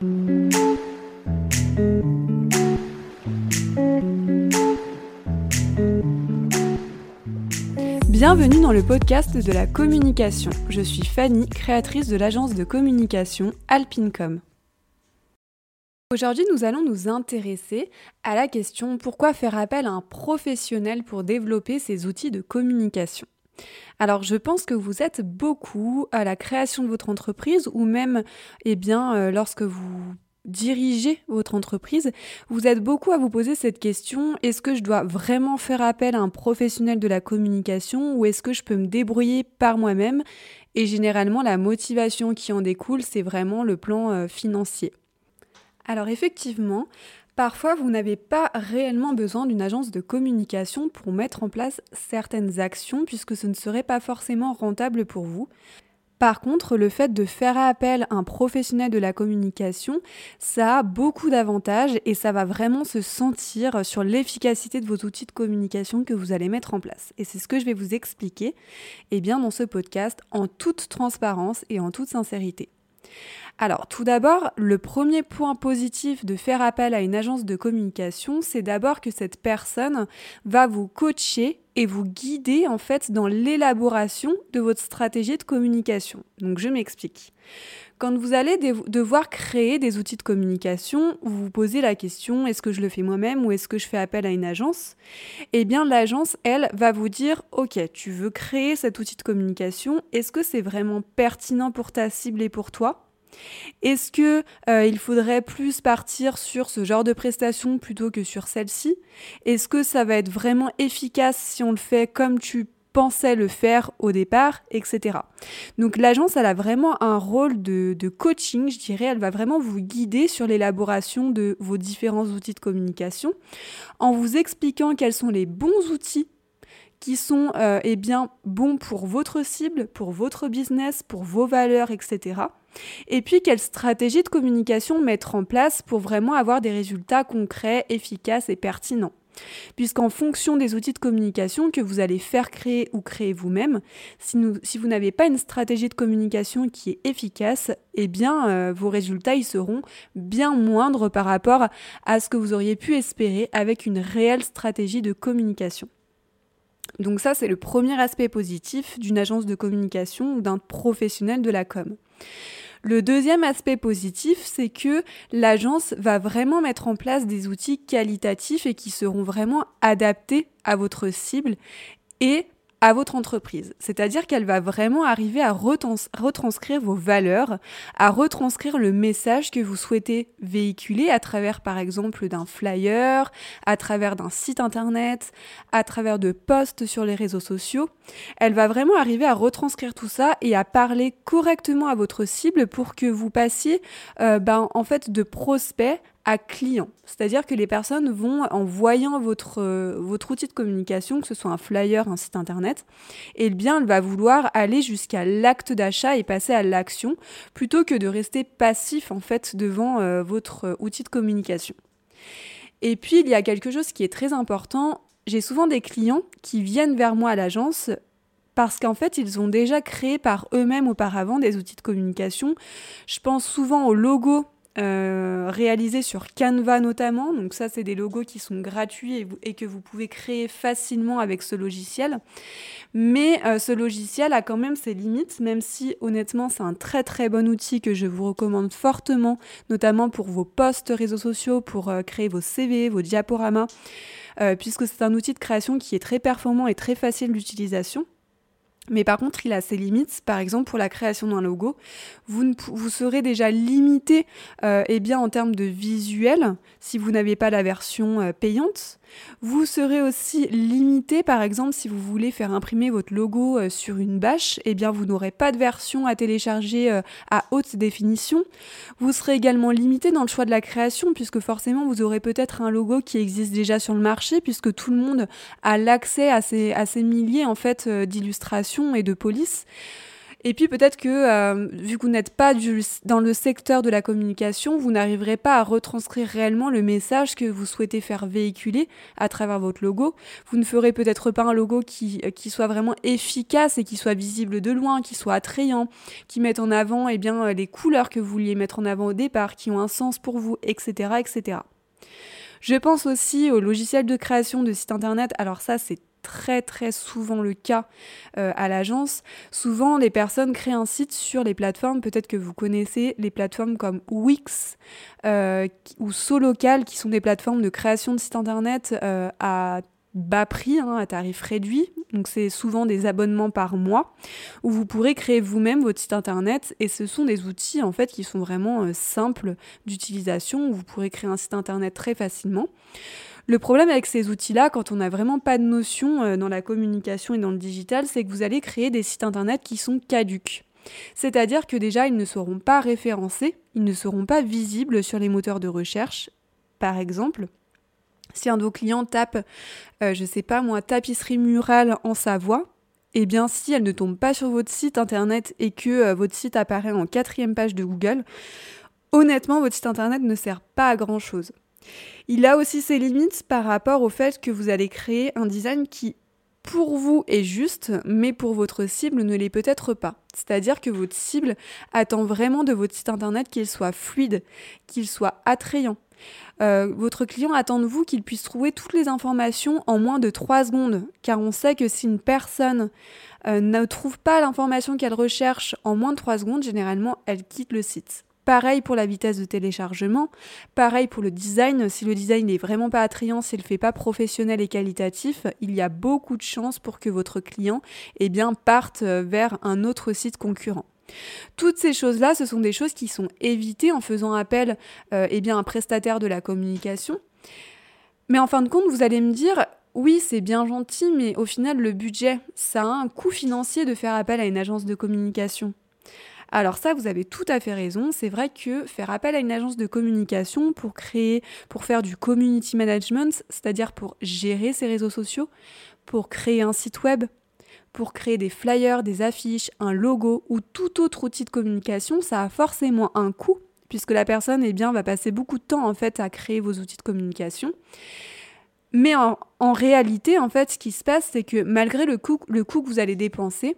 Bienvenue dans le podcast de la communication. Je suis Fanny, créatrice de l'agence de communication Alpincom. Aujourd'hui, nous allons nous intéresser à la question pourquoi faire appel à un professionnel pour développer ses outils de communication? Alors, je pense que vous êtes beaucoup à la création de votre entreprise ou même, eh bien, euh, lorsque vous dirigez votre entreprise, vous êtes beaucoup à vous poser cette question, est-ce que je dois vraiment faire appel à un professionnel de la communication ou est-ce que je peux me débrouiller par moi-même? Et généralement, la motivation qui en découle, c'est vraiment le plan euh, financier. Alors effectivement, Parfois, vous n'avez pas réellement besoin d'une agence de communication pour mettre en place certaines actions puisque ce ne serait pas forcément rentable pour vous. Par contre, le fait de faire appel à un professionnel de la communication, ça a beaucoup d'avantages et ça va vraiment se sentir sur l'efficacité de vos outils de communication que vous allez mettre en place. Et c'est ce que je vais vous expliquer eh dans ce podcast en toute transparence et en toute sincérité. Alors, tout d'abord, le premier point positif de faire appel à une agence de communication, c'est d'abord que cette personne va vous coacher et vous guider en fait dans l'élaboration de votre stratégie de communication. Donc, je m'explique. Quand vous allez devoir créer des outils de communication, vous vous posez la question est-ce que je le fais moi-même ou est-ce que je fais appel à une agence? Eh bien, l'agence, elle, va vous dire ok, tu veux créer cet outil de communication, est-ce que c'est vraiment pertinent pour ta cible et pour toi? Est-ce que euh, il faudrait plus partir sur ce genre de prestation plutôt que sur celle-ci? Est-ce que ça va être vraiment efficace si on le fait comme tu pensais le faire au départ, etc. Donc l'agence, elle a vraiment un rôle de, coaching, je dirais, elle va vraiment vous guider sur l'élaboration de vos différents outils de communication en vous expliquant quels sont les bons outils qui sont euh, eh bien, bons pour votre cible, pour votre business, pour vos valeurs, etc. Et puis, quelle stratégie de communication mettre en place pour vraiment avoir des résultats concrets, efficaces et pertinents? Puisqu'en fonction des outils de communication que vous allez faire créer ou créer vous-même, si, vous n'avez pas une stratégie de communication qui est efficace, eh bien euh, vos résultats ils seront bien moindres par rapport à ce que vous auriez pu espérer avec une réelle stratégie de communication. Donc ça, c'est le premier aspect positif d'une agence de communication ou d'un professionnel de la com. Le deuxième aspect positif, c'est que l'agence va vraiment mettre en place des outils qualitatifs et qui seront vraiment adaptés à votre cible et à votre entreprise. C'est-à-dire qu'elle va vraiment arriver à retranscrire vos valeurs, à retranscrire le message que vous souhaitez véhiculer à travers par exemple d'un flyer, à travers d'un site internet, à travers de posts sur les réseaux sociaux. Elle va vraiment arriver à retranscrire tout ça et à parler correctement à votre cible pour que vous passiez euh, ben, en fait de prospect client. C'est-à-dire que les personnes vont, en voyant votre, euh, votre outil de communication, que ce soit un flyer, un site internet, et eh bien, elle va vouloir aller jusqu'à l'acte d'achat et passer à l'action, plutôt que de rester passif, en fait, devant euh, votre euh, outil de communication. Et puis, il y a quelque chose qui est très important. J'ai souvent des clients qui viennent vers moi à l'agence parce qu'en fait, ils ont déjà créé par eux-mêmes auparavant des outils de communication. Je pense souvent au logo euh, réalisé sur Canva notamment. Donc ça, c'est des logos qui sont gratuits et, que vous pouvez créer facilement avec ce logiciel. Mais euh, ce logiciel a quand même ses limites, même si honnêtement, c'est un très très bon outil que je vous recommande fortement, notamment pour vos posts réseaux sociaux, pour euh, créer vos CV, vos diaporamas, puisque c'est un outil de création qui est très performant et très facile d'utilisation. Mais par contre, il a ses limites. Par exemple, pour la création d'un logo, vous, vous serez déjà limité euh, eh bien, en termes de visuel si vous n'avez pas la version euh, payante. Vous serez aussi limité, par exemple, si vous voulez faire imprimer votre logo euh, sur une bâche, eh bien, vous n'aurez pas de version à télécharger euh, à haute définition. Vous serez également limité dans le choix de la création, puisque forcément, vous aurez peut-être un logo qui existe déjà sur le marché, puisque tout le monde a l'accès à ces, milliers en fait euh, d'illustrations et de polices. Et puis peut-être que euh, vu que vous n'êtes pas dans le secteur de la communication, vous n'arriverez pas à retranscrire réellement le message que vous souhaitez faire véhiculer à travers votre logo. Vous ne ferez peut-être pas un logo qui, euh, soit vraiment efficace et qui soit visible de loin, qui soit attrayant, qui mette en avant eh bien, les couleurs que vous vouliez mettre en avant au départ, qui ont un sens pour vous, etc. etc. Je pense aussi aux logiciels de création de sites internet. Alors ça, c'est très très souvent le cas euh, à l'agence. Souvent, les personnes créent un site sur les plateformes, peut-être que vous connaissez les plateformes comme Wix euh, ou Solocal, qui sont des plateformes de création de sites internet euh, à bas prix, hein, à tarif réduit. Donc c'est souvent des abonnements par mois où vous pourrez créer vous-même votre site internet et ce sont des outils en fait qui sont vraiment simples d'utilisation où vous pourrez créer un site internet très facilement. Le problème avec ces outils-là, quand on n'a vraiment pas de notion euh, dans la communication et dans le digital, c'est que vous allez créer des sites internet qui sont caduques. C'est-à-dire que déjà, ils ne seront pas référencés, ils ne seront pas visibles sur les moteurs de recherche. Par exemple, si un de vos clients tape, euh, je sais pas moi, tapisserie murale en Savoie, eh bien si elle ne tombe pas sur votre site internet et que euh, votre site apparaît en quatrième page de Google, honnêtement, votre site internet ne sert pas à grand chose. Il a aussi ses limites par rapport au fait que vous allez créer un design qui pour vous est juste, mais pour votre cible ne l'est peut-être pas. C'est-à-dire que votre cible attend vraiment de votre site internet qu'il soit fluide, qu'il soit attrayant. Euh, votre client attend de vous qu'il puisse trouver toutes les informations en moins de 3 secondes, car on sait que si une personne euh, ne trouve pas l'information qu'elle recherche en moins de 3 secondes, généralement elle quitte le site. Pareil pour la vitesse de téléchargement, pareil pour le design. Si le design n'est vraiment pas attrayant, s'il ne fait pas professionnel et qualitatif, il y a beaucoup de chances pour que votre client eh bien, parte euh, vers un autre site concurrent. Toutes ces choses-là, ce sont des choses qui sont évitées en faisant appel euh, eh bien, à un prestataire de la communication. Mais en fin de compte, vous allez me dire, oui, c'est bien gentil, mais au final, le budget, ça a un coût financier de faire appel à une agence de communication. Alors ça, vous avez tout à fait raison. C'est vrai que faire appel à une agence de communication pour créer, pour faire du community management, c'est-à-dire pour gérer ses réseaux sociaux, pour créer un site web, pour créer des flyers, des affiches, un logo ou tout autre outil de communication, ça a forcément un coût puisque la personne eh bien, va passer beaucoup de temps en fait à créer vos outils de communication. Mais en, réalité, en fait, ce qui se passe, c'est que malgré le coût que vous allez dépenser,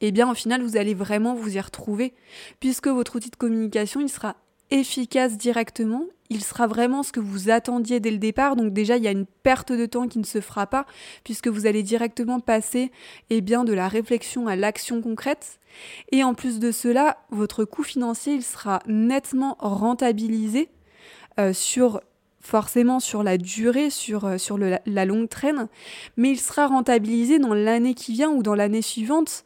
eh bien au final vous allez vraiment vous y retrouver puisque votre outil de communication il sera efficace directement, il sera vraiment ce que vous attendiez dès le départ. Donc déjà, il y a une perte de temps qui ne se fera pas puisque vous allez directement passer eh bien, de la réflexion à l'action concrète. Et en plus de cela, votre coût financier, il sera nettement rentabilisé euh, sur forcément sur la durée, sur, euh, sur la longue traîne, mais il sera rentabilisé dans l'année qui vient ou dans l'année suivante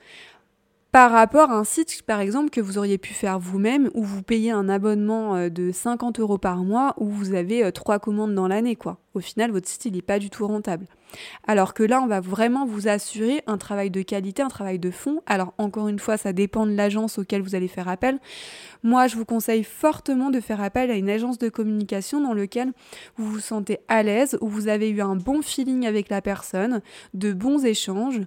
par rapport à un site, par exemple, que vous auriez pu faire vous-même, où vous payez un abonnement euh, de 50 euros par mois, où vous avez euh, trois commandes dans l'année, quoi. Au final, votre site, il n'est pas du tout rentable. Alors que là, on va vraiment vous assurer un travail de qualité, un travail de fond. Alors encore une fois, ça dépend de l'agence auquel vous allez faire appel. Moi, je vous conseille fortement de faire appel à une agence de communication dans laquelle vous vous sentez à l'aise, où vous avez eu un bon feeling avec la personne, de bons échanges,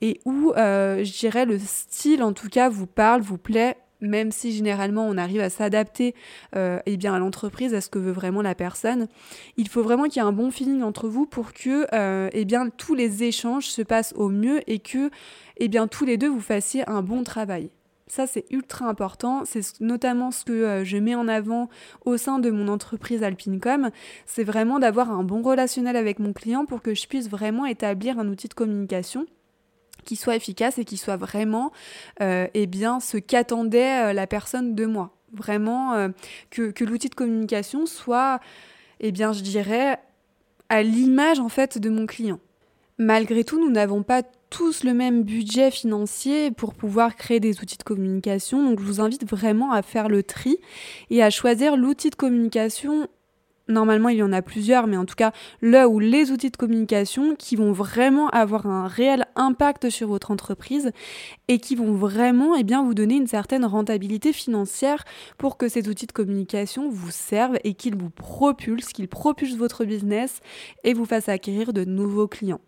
et où, euh, je dirais, le style, en tout cas, vous parle, vous plaît même si généralement on arrive à s'adapter euh, eh bien à l'entreprise, à ce que veut vraiment la personne, il faut vraiment qu'il y ait un bon feeling entre vous pour que euh, eh bien tous les échanges se passent au mieux et que eh bien tous les deux vous fassiez un bon travail. Ça, c'est ultra important. C'est notamment ce que euh, je mets en avant au sein de mon entreprise Alpinecom. C'est vraiment d'avoir un bon relationnel avec mon client pour que je puisse vraiment établir un outil de communication qui soit efficace et qui soit vraiment euh, eh bien, ce qu'attendait euh, la personne de moi. Vraiment euh, que, que l'outil de communication soit, eh bien, je dirais, à l'image en fait de mon client. Malgré tout, nous n'avons pas tous le même budget financier pour pouvoir créer des outils de communication. Donc je vous invite vraiment à faire le tri et à choisir l'outil de communication normalement il y en a plusieurs, mais en tout cas là où les outils de communication qui vont vraiment avoir un réel impact sur votre entreprise et qui vont vraiment eh bien, vous donner une certaine rentabilité financière pour que ces outils de communication vous servent et qu'ils vous propulsent, qu'ils propulsent votre business et vous fassent acquérir de nouveaux clients.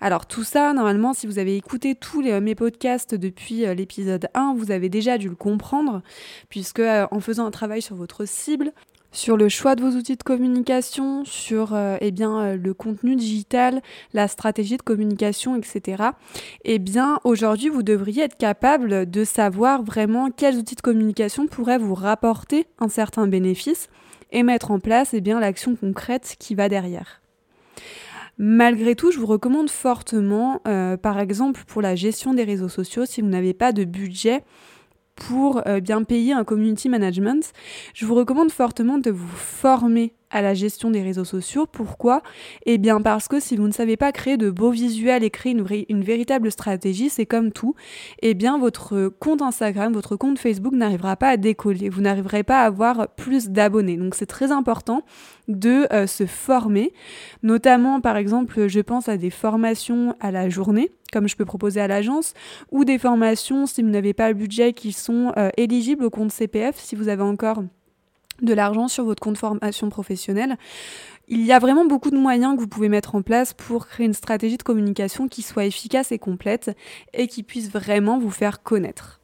Alors tout ça, normalement, si vous avez écouté tous les, mes podcasts depuis euh, l'épisode 1, vous avez déjà dû le comprendre, puisque euh, en faisant un travail sur votre cible, sur le choix de vos outils de communication, sur euh, eh bien, le contenu digital, la stratégie de communication, etc. Eh bien, aujourd'hui, vous devriez être capable de savoir vraiment quels outils de communication pourraient vous rapporter un certain bénéfice et mettre en place eh l'action concrète qui va derrière. Malgré tout, je vous recommande fortement, euh, par exemple pour la gestion des réseaux sociaux, si vous n'avez pas de budget pour euh, bien payer un community management, je vous recommande fortement de vous former à la gestion des réseaux sociaux. Pourquoi? Eh bien parce que si vous ne savez pas créer de beaux visuels et créer une, véritable stratégie, c'est comme tout. Eh bien votre compte Instagram, votre compte Facebook n'arrivera pas à décoller. Vous n'arriverez pas à avoir plus d'abonnés. Donc c'est très important de euh, se former. Notamment par exemple, je pense à des formations à la journée comme je peux proposer à l'agence, ou des formations, si vous n'avez pas le budget, qui sont euh, éligibles au compte CPF, si vous avez encore de l'argent sur votre compte formation professionnelle. Il y a vraiment beaucoup de moyens que vous pouvez mettre en place pour créer une stratégie de communication qui soit efficace et complète et qui puisse vraiment vous faire connaître.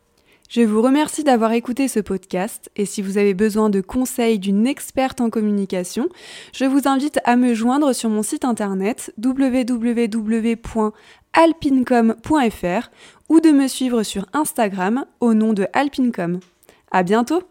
Je vous remercie d'avoir écouté ce podcast et si vous avez besoin de conseils d'une experte en communication, je vous invite à me joindre sur mon site internet www.alpincom.fr ou de me suivre sur Instagram au nom de Alpincom. À bientôt!